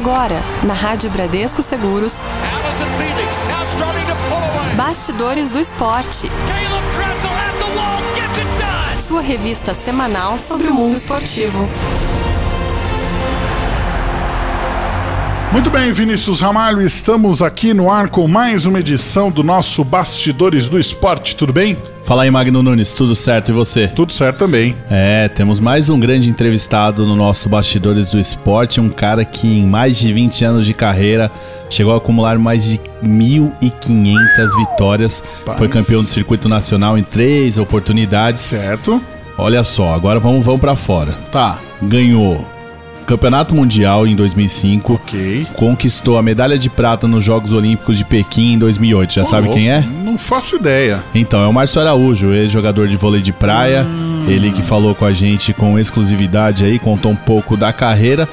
Agora, na Rádio Bradesco Seguros, Bastidores do Esporte. Sua revista semanal sobre o mundo esportivo. Muito bem, Vinícius Ramalho, estamos aqui no ar com mais uma edição do nosso Bastidores do Esporte, tudo bem? Fala aí, Magno Nunes, tudo certo e você? Tudo certo também. É, temos mais um grande entrevistado no nosso Bastidores do Esporte, um cara que em mais de 20 anos de carreira chegou a acumular mais de 1.500 vitórias, Paz. foi campeão do circuito nacional em três oportunidades. Certo. Olha só, agora vamos, vamos para fora. Tá. Ganhou Campeonato Mundial em 2005. Ok. Conquistou a medalha de prata nos Jogos Olímpicos de Pequim em 2008. Já sabe quem é? Não faço ideia. Então, é o Márcio Araújo, ex-jogador de vôlei de praia. Hum. Ele que falou com a gente com exclusividade aí, contou um pouco da carreira.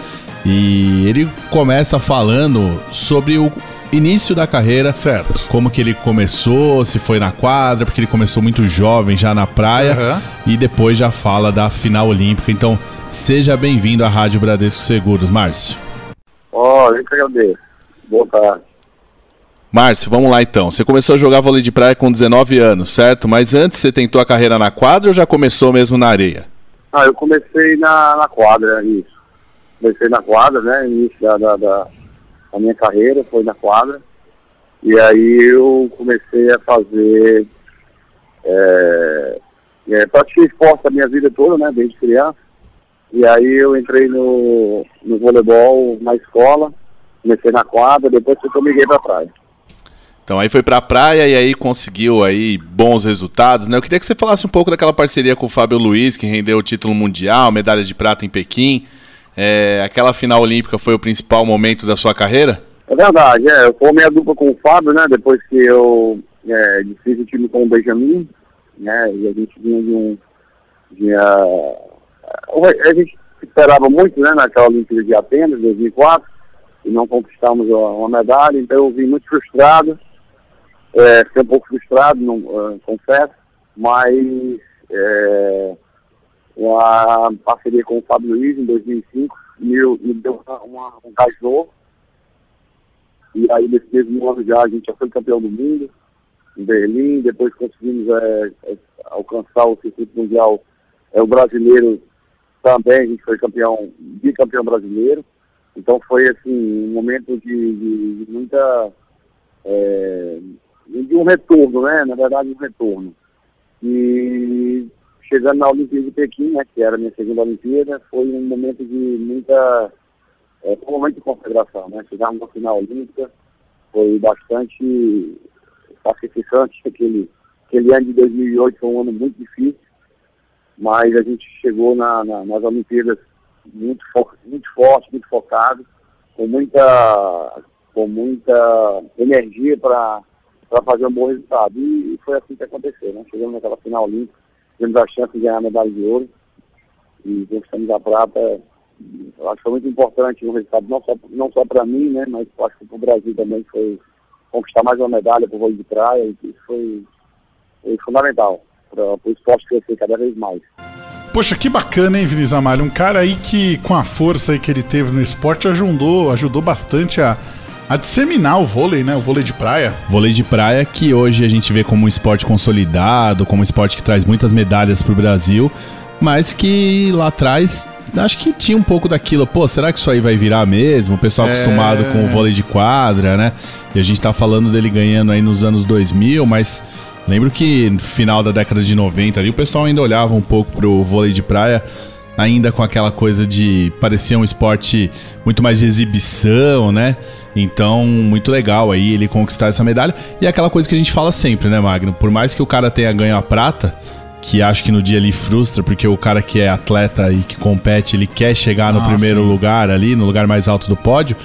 E ele começa falando sobre o início da carreira. Certo. Como que ele começou, se foi na quadra, porque ele começou muito jovem já na praia. Uhum. E depois já fala da final olímpica. Então, Seja bem-vindo à Rádio Bradesco Seguros, Márcio. Ó, oh, eu que agradeço. Boa tarde. Márcio, vamos lá então. Você começou a jogar vôlei de praia com 19 anos, certo? Mas antes você tentou a carreira na quadra ou já começou mesmo na areia? Ah, eu comecei na, na quadra, isso. Comecei na quadra, né? Início da, da, da, da minha carreira foi na quadra. E aí eu comecei a fazer. É, é, pratiquei esporte a minha vida toda, né? Desde criança. E aí eu entrei no, no voleibol na escola, comecei na quadra, depois eu miguei pra praia. Então aí foi pra praia e aí conseguiu aí bons resultados, né? Eu queria que você falasse um pouco daquela parceria com o Fábio Luiz, que rendeu o título mundial, medalha de prata em Pequim. É, aquela final olímpica foi o principal momento da sua carreira? É verdade, é. Eu formei a dupla com o Fábio, né? Depois que eu é, fiz o time com o Benjamin, né? E a gente vinha de um. De, uh, a gente esperava muito né, naquela Olimpíada de Atenas, 2004, e não conquistamos uma medalha, então eu vim muito frustrado, é, fiquei um pouco frustrado, não, uh, confesso, mas é, a parceria com o Fábio Luiz em 2005 me, me deu uma, um gás novo, e aí nesse mesmo ano já a gente já foi campeão do mundo, em Berlim, depois conseguimos é, é, alcançar o circuito mundial, é, o brasileiro também a gente foi campeão, bicampeão brasileiro. Então foi assim, um momento de, de, de muita. É, de um retorno, né? Na verdade, um retorno. E chegando na Olimpíada de Pequim, né, que era a minha segunda Olimpíada, foi um momento de muita. É, um momento de consagração, né? Chegamos na final olímpica, foi bastante sacrificante. Aquele, aquele ano de 2008 foi um ano muito difícil mas a gente chegou na, na, nas Olimpíadas muito, fo muito forte, muito focado, com muita, com muita energia para fazer um bom resultado. E foi assim que aconteceu, né? Chegamos naquela final olímpica, tivemos a chance de ganhar a medalha de ouro e conquistamos a prata. Eu acho que foi muito importante o resultado, não só, não só para mim, né? Mas acho que para o Brasil também foi conquistar mais uma medalha para o vôlei de praia, e isso foi, foi fundamental para o esporte crescer cada vez mais. Poxa, que bacana, hein, Vinícius Amalho? Um cara aí que, com a força aí que ele teve no esporte, ajudou, ajudou bastante a, a disseminar o vôlei, né? O vôlei de praia. Vôlei de praia que hoje a gente vê como um esporte consolidado, como um esporte que traz muitas medalhas para o Brasil, mas que lá atrás acho que tinha um pouco daquilo, pô, será que isso aí vai virar mesmo? O pessoal é... acostumado com o vôlei de quadra, né? E a gente tá falando dele ganhando aí nos anos 2000, mas Lembro que no final da década de 90 ali o pessoal ainda olhava um pouco pro vôlei de praia ainda com aquela coisa de parecer um esporte muito mais de exibição, né? Então, muito legal aí ele conquistar essa medalha. E é aquela coisa que a gente fala sempre, né, Magno? Por mais que o cara tenha ganho a prata, que acho que no dia ele frustra, porque o cara que é atleta e que compete, ele quer chegar no ah, primeiro sim. lugar ali, no lugar mais alto do pódio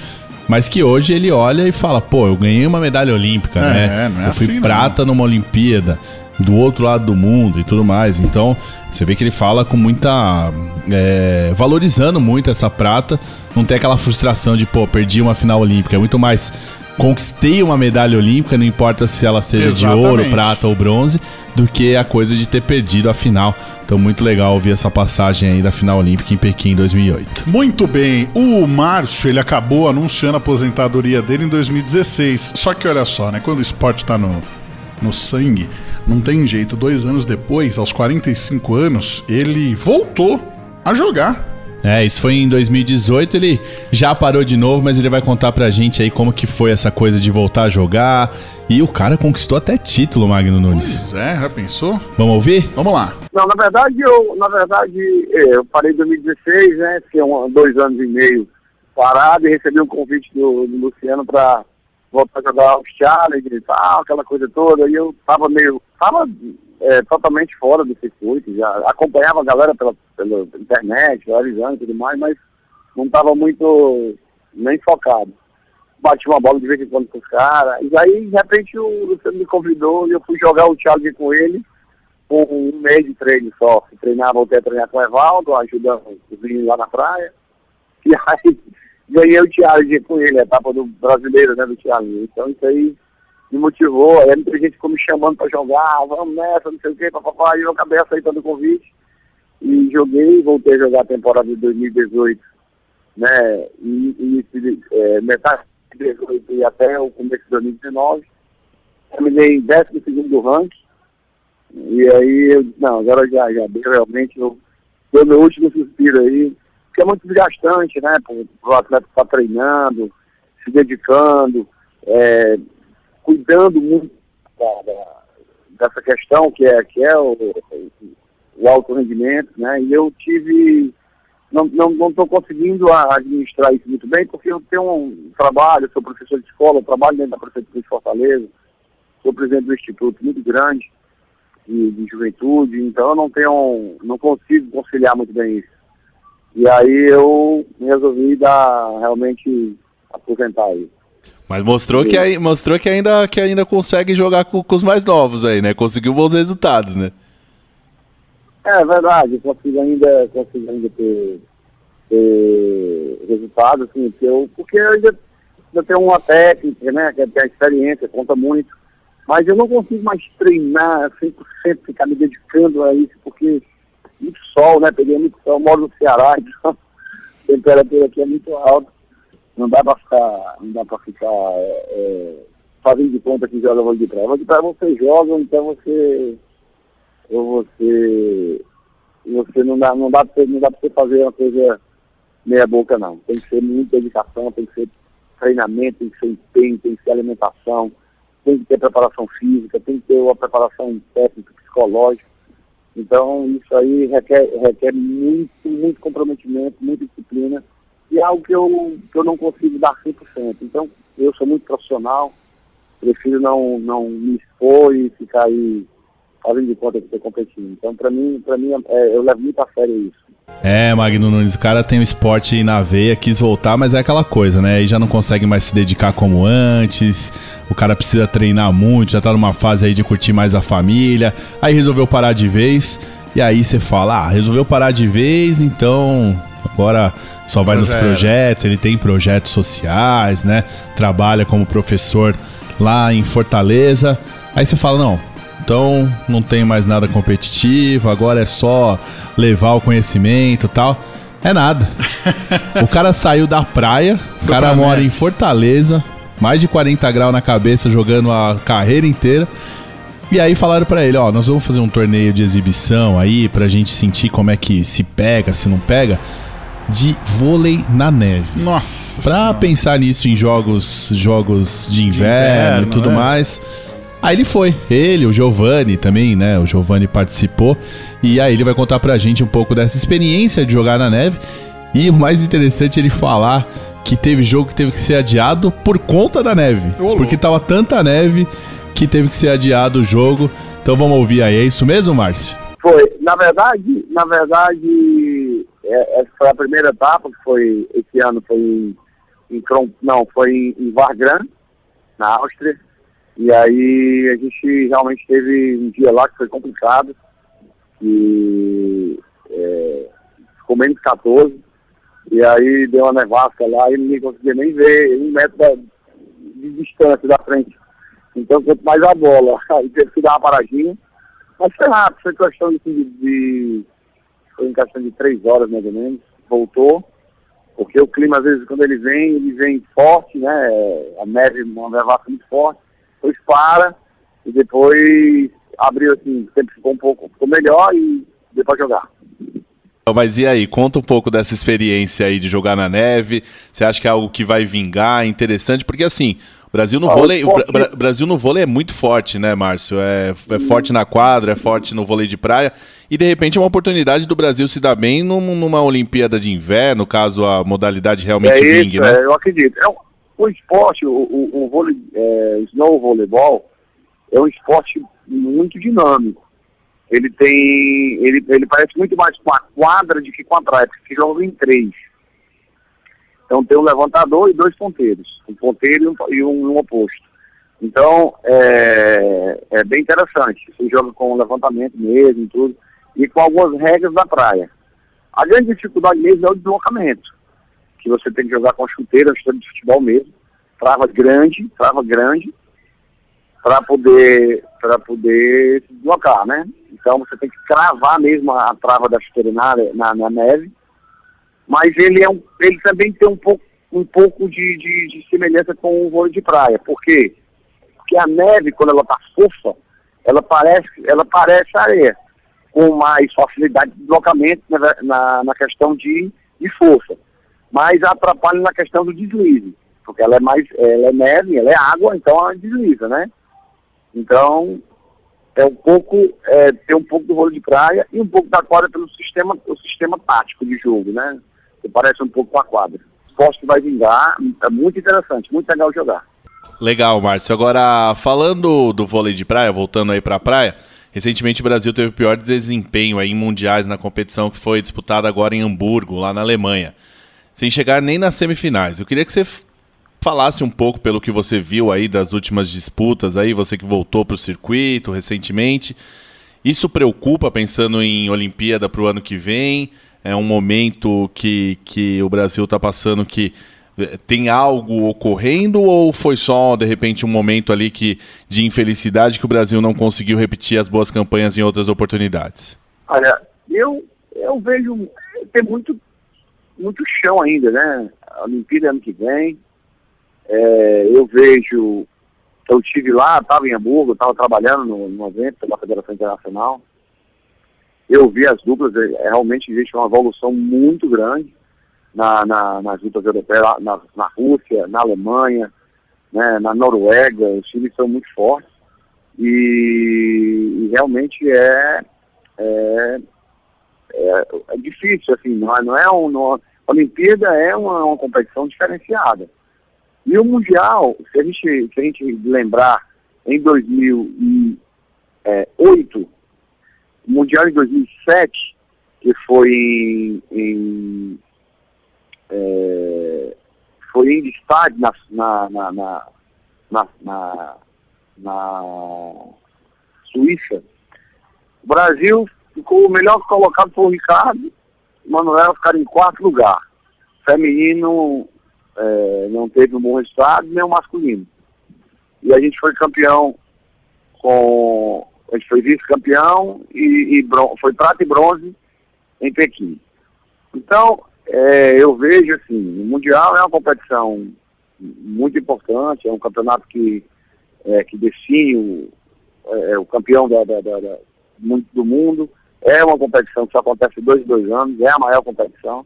mas que hoje ele olha e fala, pô, eu ganhei uma medalha olímpica, é, né? Não é eu fui assim, prata não. numa Olimpíada, do outro lado do mundo e tudo mais. Então, você vê que ele fala com muita. É, valorizando muito essa prata. Não tem aquela frustração de, pô, perdi uma final olímpica. É muito mais. Conquistei uma medalha olímpica, não importa se ela seja Exatamente. de ouro, prata ou bronze, do que a coisa de ter perdido a final. Então, muito legal ouvir essa passagem aí da final olímpica em Pequim em 2008. Muito bem, o Márcio ele acabou anunciando a aposentadoria dele em 2016. Só que olha só, né? Quando o esporte tá no, no sangue, não tem jeito. Dois anos depois, aos 45 anos, ele voltou a jogar. É, isso foi em 2018, ele já parou de novo, mas ele vai contar pra gente aí como que foi essa coisa de voltar a jogar. E o cara conquistou até título, Magno Nunes. Pois é, já pensou? Vamos ouvir? Vamos lá. Não, na verdade, eu, na verdade, é, eu parei em 2016, né? Fiquei um, dois anos e meio parado e recebi um convite do, do Luciano para voltar a jogar os challenge e tal, aquela coisa toda. E eu tava meio, tava é, totalmente fora do circuito, já acompanhava a galera pela, pela internet, avisando e tudo mais, mas não tava muito nem focado. Bati uma bola de vez em quando com os caras, e aí, de repente, o Luciano me convidou e eu fui jogar o challenge com ele com um mês de treino só. Treinava, voltei a treinar com o Evaldo, ajudando os meninos lá na praia. E aí ganhei o challenge com ele, a etapa do brasileiro, né, do challenge. Então isso aí me motivou, aí muita gente ficou me chamando para jogar, vamos nessa, não sei o quê, papapá, e eu acabei aceitando o convite. E joguei, voltei a jogar a temporada de 2018, né, e, e é, metade de 2018 e até o começo de 2019. Terminei em 12 do ranking. E aí, não, agora já, já realmente, eu deu meu último suspiro aí, porque é muito desgastante, né, para o atleta estar treinando, se dedicando, é, cuidando muito da, dessa questão que é, que é o, o alto rendimento, né, e eu tive, não estou não, não conseguindo administrar isso muito bem, porque eu tenho um trabalho, sou professor de escola, trabalho dentro da Prefeitura de Fortaleza, sou presidente do Instituto muito grande, de, de, juventude, então eu não tenho, não consigo conciliar muito bem isso. E aí eu resolvi dar realmente aposentar aí. Mas mostrou que, mostrou que ainda, que ainda consegue jogar com, com, os mais novos aí, né? Conseguiu bons resultados, né? É verdade, consigo ainda, consigo ainda ter, ter resultados, assim, porque eu, porque eu ainda, ainda tenho uma técnica, né? Que tem a experiência, conta muito. Mas eu não consigo mais treinar 100%, ficar me dedicando a isso, porque muito sol, né? Peguei muito sol, moro no Ceará, então a temperatura aqui é muito alta. Não dá para ficar, não dá para ficar é, é, fazendo de conta que joga vôlei de praia. Vôlei de praia você joga, então você. Ou você. Você não dá, não dá para não dá pra você fazer uma coisa meia boca não. Tem que ser muita dedicação, tem que ser treinamento, tem que ser empenho, tem que ser alimentação tem que ter preparação física, tem que ter uma preparação técnica, psicológica. Então, isso aí requer, requer muito, muito comprometimento, muita disciplina, e é algo que eu, que eu não consigo dar 100%. Então, eu sou muito profissional, prefiro não, não me expor e ficar aí fazendo de conta que estou competindo. Então, para mim, pra mim é, eu levo muito a sério isso. É, Magno Nunes, o cara tem o esporte na veia, quis voltar, mas é aquela coisa, né? Aí já não consegue mais se dedicar como antes, o cara precisa treinar muito, já tá numa fase aí de curtir mais a família, aí resolveu parar de vez, e aí você fala, ah, resolveu parar de vez, então agora só vai nos projetos, ele tem projetos sociais, né? Trabalha como professor lá em Fortaleza. Aí você fala, não, então não tem mais nada competitivo, agora é só levar o conhecimento e tal. É nada. o cara saiu da praia, o cara mora em Fortaleza, mais de 40 graus na cabeça, jogando a carreira inteira. E aí falaram para ele, ó, nós vamos fazer um torneio de exibição aí pra gente sentir como é que se pega, se não pega, de vôlei na neve. Nossa. Pra senhora. pensar nisso em jogos, jogos de inverno, De inverno, e tudo é. mais. Aí ele foi, ele, o Giovanni também, né? O Giovanni participou. E aí ele vai contar pra gente um pouco dessa experiência de jogar na neve. E o mais interessante é ele falar que teve jogo que teve que ser adiado por conta da neve. Ô, louco. porque tava tanta neve que teve que ser adiado o jogo. Então vamos ouvir aí, é isso mesmo, Márcio? Foi, na verdade, na verdade, é, essa foi a primeira etapa, que foi, esse ano foi em, em não, foi em, em na Áustria, e aí a gente realmente teve um dia lá que foi complicado, que é, ficou menos 14, e aí deu uma nevasca lá e ninguém conseguia nem ver um metro da- de distância da frente. Então, quanto mais a bola, aí teve que dar uma paradinha. Mas foi rápido, foi questão de, de, Foi em questão de três horas mais ou menos. Voltou. Porque o clima, às vezes, quando ele vem, ele vem forte, né? A neve, uma nevasca muito forte. Depois para e depois abriu assim, tempo ficou um pouco ficou melhor e deu para jogar. Mas e aí, conta um pouco dessa experiência aí de jogar na neve. Você acha que é algo que vai vingar, interessante? Porque assim, Brasil no ah, vôlei, o Bra Brasil no vôlei é muito forte, né, Márcio? É, é forte na quadra, é forte no vôlei de praia. E de repente é uma oportunidade do Brasil se dar bem num, numa Olimpíada de Inverno, caso a modalidade realmente é vingue, né? É, eu acredito. É, o esporte, o, o, o vôlei, é, snow voleibol, é um esporte muito dinâmico ele tem. Ele, ele parece muito mais com a quadra do que com a praia, porque se joga em três. Então tem um levantador e dois ponteiros, um ponteiro e um, um, oposto. Então é, é bem interessante. Você joga com levantamento mesmo, tudo, e com algumas regras da praia. A grande dificuldade mesmo é o deslocamento, que você tem que jogar com chuteira, chuteira de futebol mesmo, trava grande, trava grande, para poder, poder se deslocar, né? Então você tem que cravar mesmo a, a trava da chuteira na, na, na, neve. Mas ele, é um, ele também tem um pouco, um pouco de, de, de semelhança com o vôlei de praia. Por quê? Porque a neve, quando ela está fofa, ela parece, ela parece areia, com mais facilidade de deslocamento na, na, na questão de, de força. Mas atrapalha na questão do deslize. Porque ela é mais, ela é neve, ela é água, então ela desliza, né? Então, é um pouco, é, ter um pouco do rolo de praia e um pouco da quadra pelo sistema, o sistema tático de jogo, né? Que parece um pouco com a quadra. Que vai vingar, é muito interessante, muito legal jogar. Legal, Márcio. Agora, falando do vôlei de praia, voltando aí para a praia, recentemente o Brasil teve o pior desempenho aí em mundiais na competição que foi disputada agora em Hamburgo, lá na Alemanha. Sem chegar nem nas semifinais. Eu queria que você falasse um pouco pelo que você viu aí das últimas disputas aí, você que voltou para o circuito recentemente. Isso preocupa pensando em Olimpíada para o ano que vem? É um momento que, que o Brasil está passando que eh, tem algo ocorrendo ou foi só de repente um momento ali que de infelicidade que o Brasil não conseguiu repetir as boas campanhas em outras oportunidades? Olha, eu eu vejo tem muito muito chão ainda, né? A Olimpíada ano que vem, é, eu vejo, eu estive lá, estava em Hamburgo, estava trabalhando no, no evento da Federação Internacional. Eu vi as duplas, é, realmente existe uma evolução muito grande na, na, nas duplas europeias, na, na Rússia, na Alemanha, né, na Noruega, os times são muito fortes. E, e realmente é, é, é, é, difícil, assim, não é, não é um, não, a Olimpíada é uma, uma competição diferenciada. E o Mundial, se a gente, se a gente lembrar, em 2008, o Mundial em 2007, que foi em, em é, foi em estádio na, na, na, na, na, na Suíça, o Brasil ficou o melhor colocado por Ricardo, Manuel ficaram em quarto lugar. Feminino é, não teve um bom resultado, nem o masculino. E a gente foi campeão com. A gente foi vice-campeão e, e foi prata e bronze em Pequim. Então, é, eu vejo assim, o Mundial é uma competição muito importante, é um campeonato que, é, que define o, é, o campeão da, da, da, da, do mundo. É uma competição que só acontece dois em dois anos, é a maior competição.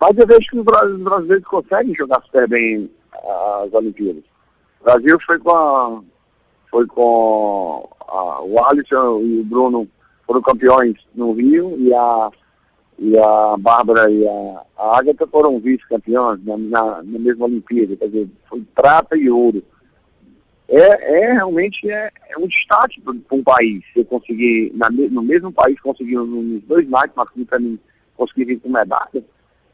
Mas eu vejo que os brasileiros conseguem jogar super bem as Olimpíadas. O Brasil foi com a, foi com a, o Alisson e o Bruno foram campeões no Rio e a, e a Bárbara e a, a Agatha foram vice-campeões na, na, na, mesma Olimpíada, quer dizer, foi prata e ouro. É, é realmente é, é um destaque para um país, você conseguir, na, no mesmo país, conseguir nos dois nights, masculino para mim, conseguir vir com medalha,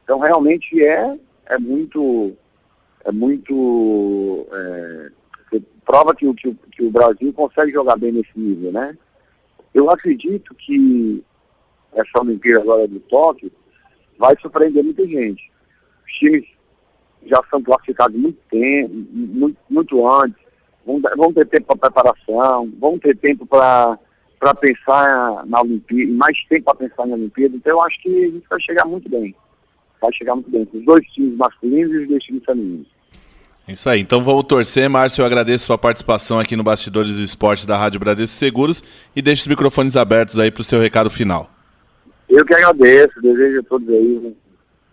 então realmente é, é muito, é muito, é, prova que, que, que o Brasil consegue jogar bem nesse nível, né? Eu acredito que essa Olimpíada agora do Tóquio vai surpreender muita gente. Os times já são classificados muito tempo, muito, muito antes, vão, vão ter tempo para preparação, vão ter tempo para pensar na Olimpíada, mais tempo para pensar na Olimpíada, então eu acho que a gente vai chegar muito bem. Vai chegar muito bem, com os dois times masculinos e os dois times femininos. Isso aí, então vamos torcer. Márcio, eu agradeço sua participação aqui no Bastidores do Esporte da Rádio Bradesco Seguros e deixo os microfones abertos aí para o seu recado final. Eu que agradeço, desejo a todos aí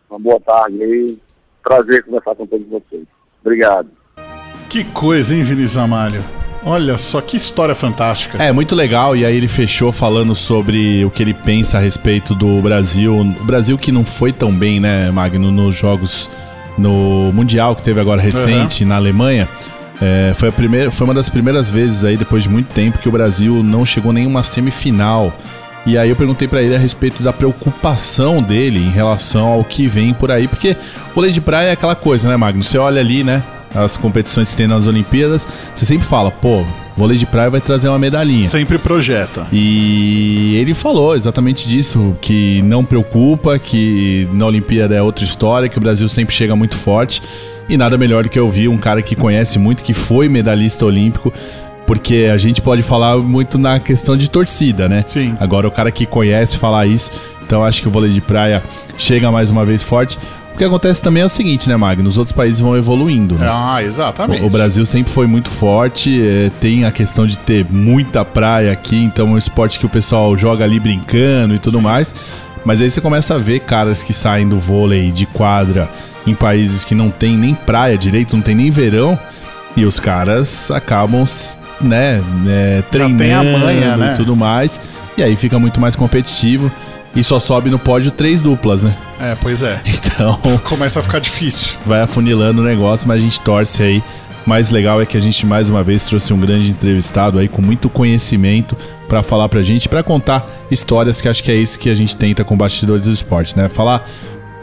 uma boa tarde aí. Prazer conversar com todos vocês. Obrigado. Que coisa, hein, Vinícius Amalho? Olha só que história fantástica. É, muito legal. E aí ele fechou falando sobre o que ele pensa a respeito do Brasil. O Brasil que não foi tão bem, né, Magno, nos jogos no Mundial que teve agora recente uhum. na Alemanha. É, foi, a primeira, foi uma das primeiras vezes aí, depois de muito tempo, que o Brasil não chegou nenhuma semifinal. E aí eu perguntei para ele a respeito da preocupação dele em relação ao que vem por aí, porque o vôlei de praia é aquela coisa, né, Magno? Você olha ali, né, as competições que tem nas Olimpíadas, você sempre fala, pô, vôlei de praia vai trazer uma medalhinha. Sempre projeta. E ele falou exatamente disso, que não preocupa, que na Olimpíada é outra história, que o Brasil sempre chega muito forte. E nada melhor do que ouvir um cara que conhece muito, que foi medalhista olímpico, porque a gente pode falar muito na questão de torcida, né? Sim. Agora o cara que conhece falar isso, então acho que o vôlei de praia chega mais uma vez forte. O que acontece também é o seguinte, né, Magno? Os outros países vão evoluindo, né? Ah, exatamente. O, o Brasil sempre foi muito forte, é, tem a questão de ter muita praia aqui, então é um esporte que o pessoal joga ali brincando e tudo mais. Mas aí você começa a ver caras que saem do vôlei de quadra em países que não tem nem praia direito, não tem nem verão, e os caras acabam, né, é, treinando manha, né? e tudo mais, e aí fica muito mais competitivo. E só sobe no pódio três duplas, né? É, pois é. Então. Começa a ficar difícil. Vai afunilando o negócio, mas a gente torce aí. Mais legal é que a gente mais uma vez trouxe um grande entrevistado aí com muito conhecimento para falar pra gente, para contar histórias que acho que é isso que a gente tenta com bastidores do esporte, né? Falar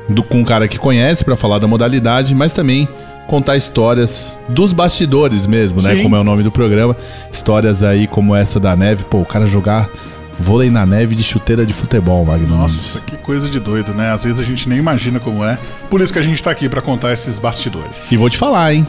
do, com um cara que conhece para falar da modalidade, mas também contar histórias dos bastidores mesmo, né? Sim. Como é o nome do programa. Histórias aí como essa da neve, pô, o cara jogar Vôlei na neve de chuteira de futebol, Magno. Nossa, que coisa de doido, né? Às vezes a gente nem imagina como é. Por isso que a gente tá aqui para contar esses bastidores. E vou te falar, hein?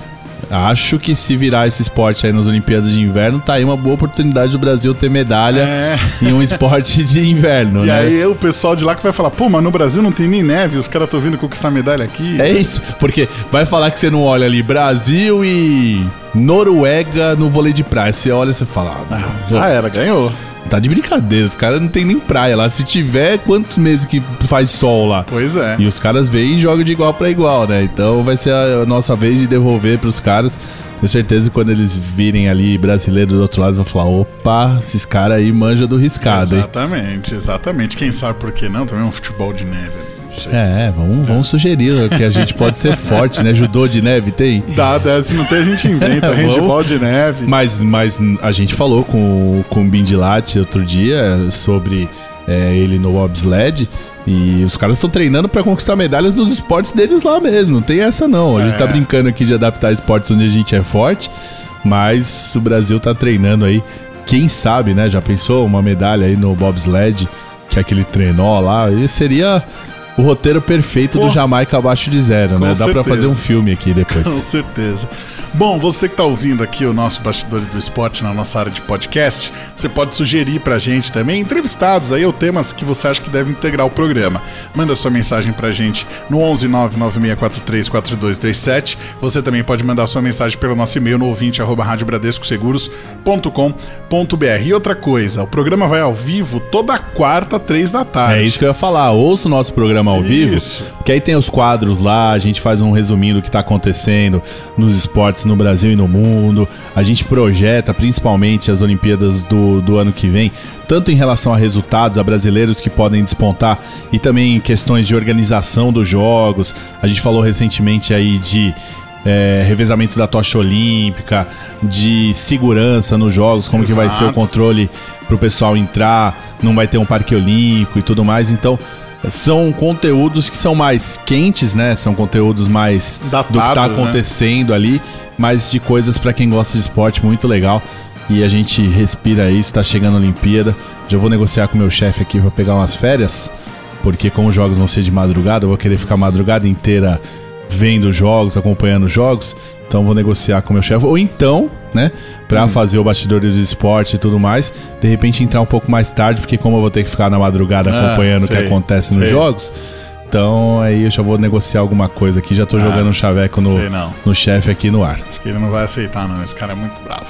Acho que se virar esse esporte aí nas Olimpíadas de Inverno, tá aí uma boa oportunidade do Brasil ter medalha é. em um esporte de inverno, e né? E aí o pessoal de lá que vai falar, pô, mas no Brasil não tem nem neve, os caras estão vindo conquistar medalha aqui. É isso, porque vai falar que você não olha ali Brasil e Noruega no vôlei de praia. Você olha e você fala, ah, já era, ganhou. Tá de brincadeira, os caras não tem nem praia lá. Se tiver, quantos meses que faz sol lá? Pois é. E os caras vêm e jogam de igual para igual, né? Então vai ser a nossa vez de devolver pros caras. Tenho certeza que quando eles virem ali brasileiro do outro lado, vão falar: opa, esses caras aí manjam do riscado, Exatamente, hein? exatamente. Quem sabe por que não? Também é um futebol de neve ali. É, vamos, vamos sugerir que a gente pode ser forte, né? Judô de neve tem? Dá, dá, se não tem a gente inventa, handball de neve. Mas, mas a gente falou com, com o Bindilat outro dia sobre é, ele no bobsled e os caras estão treinando para conquistar medalhas nos esportes deles lá mesmo, não tem essa não. A gente tá é. tá brincando aqui de adaptar esportes onde a gente é forte, mas o Brasil tá treinando aí, quem sabe, né? Já pensou uma medalha aí no bobsled, que é aquele trenó lá, e seria o roteiro perfeito Pô, do Jamaica abaixo de zero, né? Dá para fazer um filme aqui depois. Com certeza. Bom, você que está ouvindo aqui o nosso Bastidores do Esporte na nossa área de podcast, você pode sugerir para a gente também entrevistados aí ou temas que você acha que devem integrar o programa. Manda sua mensagem para a gente no 11 996434227. Você também pode mandar sua mensagem pelo nosso e-mail no ouvinte arroba radiobradescoseguros.com.br. E outra coisa, o programa vai ao vivo toda quarta, três da tarde. É isso que eu ia falar. Ouça o nosso programa ao isso. vivo, que aí tem os quadros lá, a gente faz um resuminho do que está acontecendo nos esportes esportes no Brasil e no mundo. A gente projeta principalmente as Olimpíadas do, do ano que vem, tanto em relação a resultados, a brasileiros que podem despontar e também em questões de organização dos jogos. A gente falou recentemente aí de é, revezamento da tocha olímpica, de segurança nos jogos, como Exato. que vai ser o controle para o pessoal entrar, não vai ter um parque olímpico e tudo mais. Então, são conteúdos que são mais quentes, né? São conteúdos mais Datados, do que tá né? acontecendo né? ali, mas de coisas para quem gosta de esporte muito legal. E a gente respira isso, tá chegando a Olimpíada. Já vou negociar com meu chefe aqui para pegar umas férias, porque como os jogos vão ser de madrugada, eu vou querer ficar a madrugada inteira vendo jogos, acompanhando jogos, então vou negociar com o meu chefe. Ou então, né, pra fazer o bastidores do esporte e tudo mais, de repente entrar um pouco mais tarde, porque como eu vou ter que ficar na madrugada Ah, acompanhando o que sei, acontece nos sei. jogos, então aí eu já vou negociar alguma coisa aqui, já tô jogando um chaveco no, Ah, no chefe aqui no ar. Acho que ele não vai aceitar, não. Esse cara é muito bravo.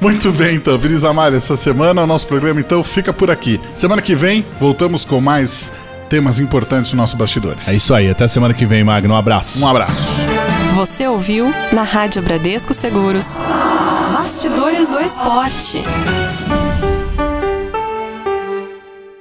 Muito bem, então, Vinícius Amália, essa semana o nosso programa então fica por aqui. Semana que vem, voltamos com mais temas importantes dos nossos bastidores. É isso aí, até semana que vem, Magno. Um abraço. Um abraço. Você ouviu na Rádio Bradesco Seguros. Bastidores do Esporte.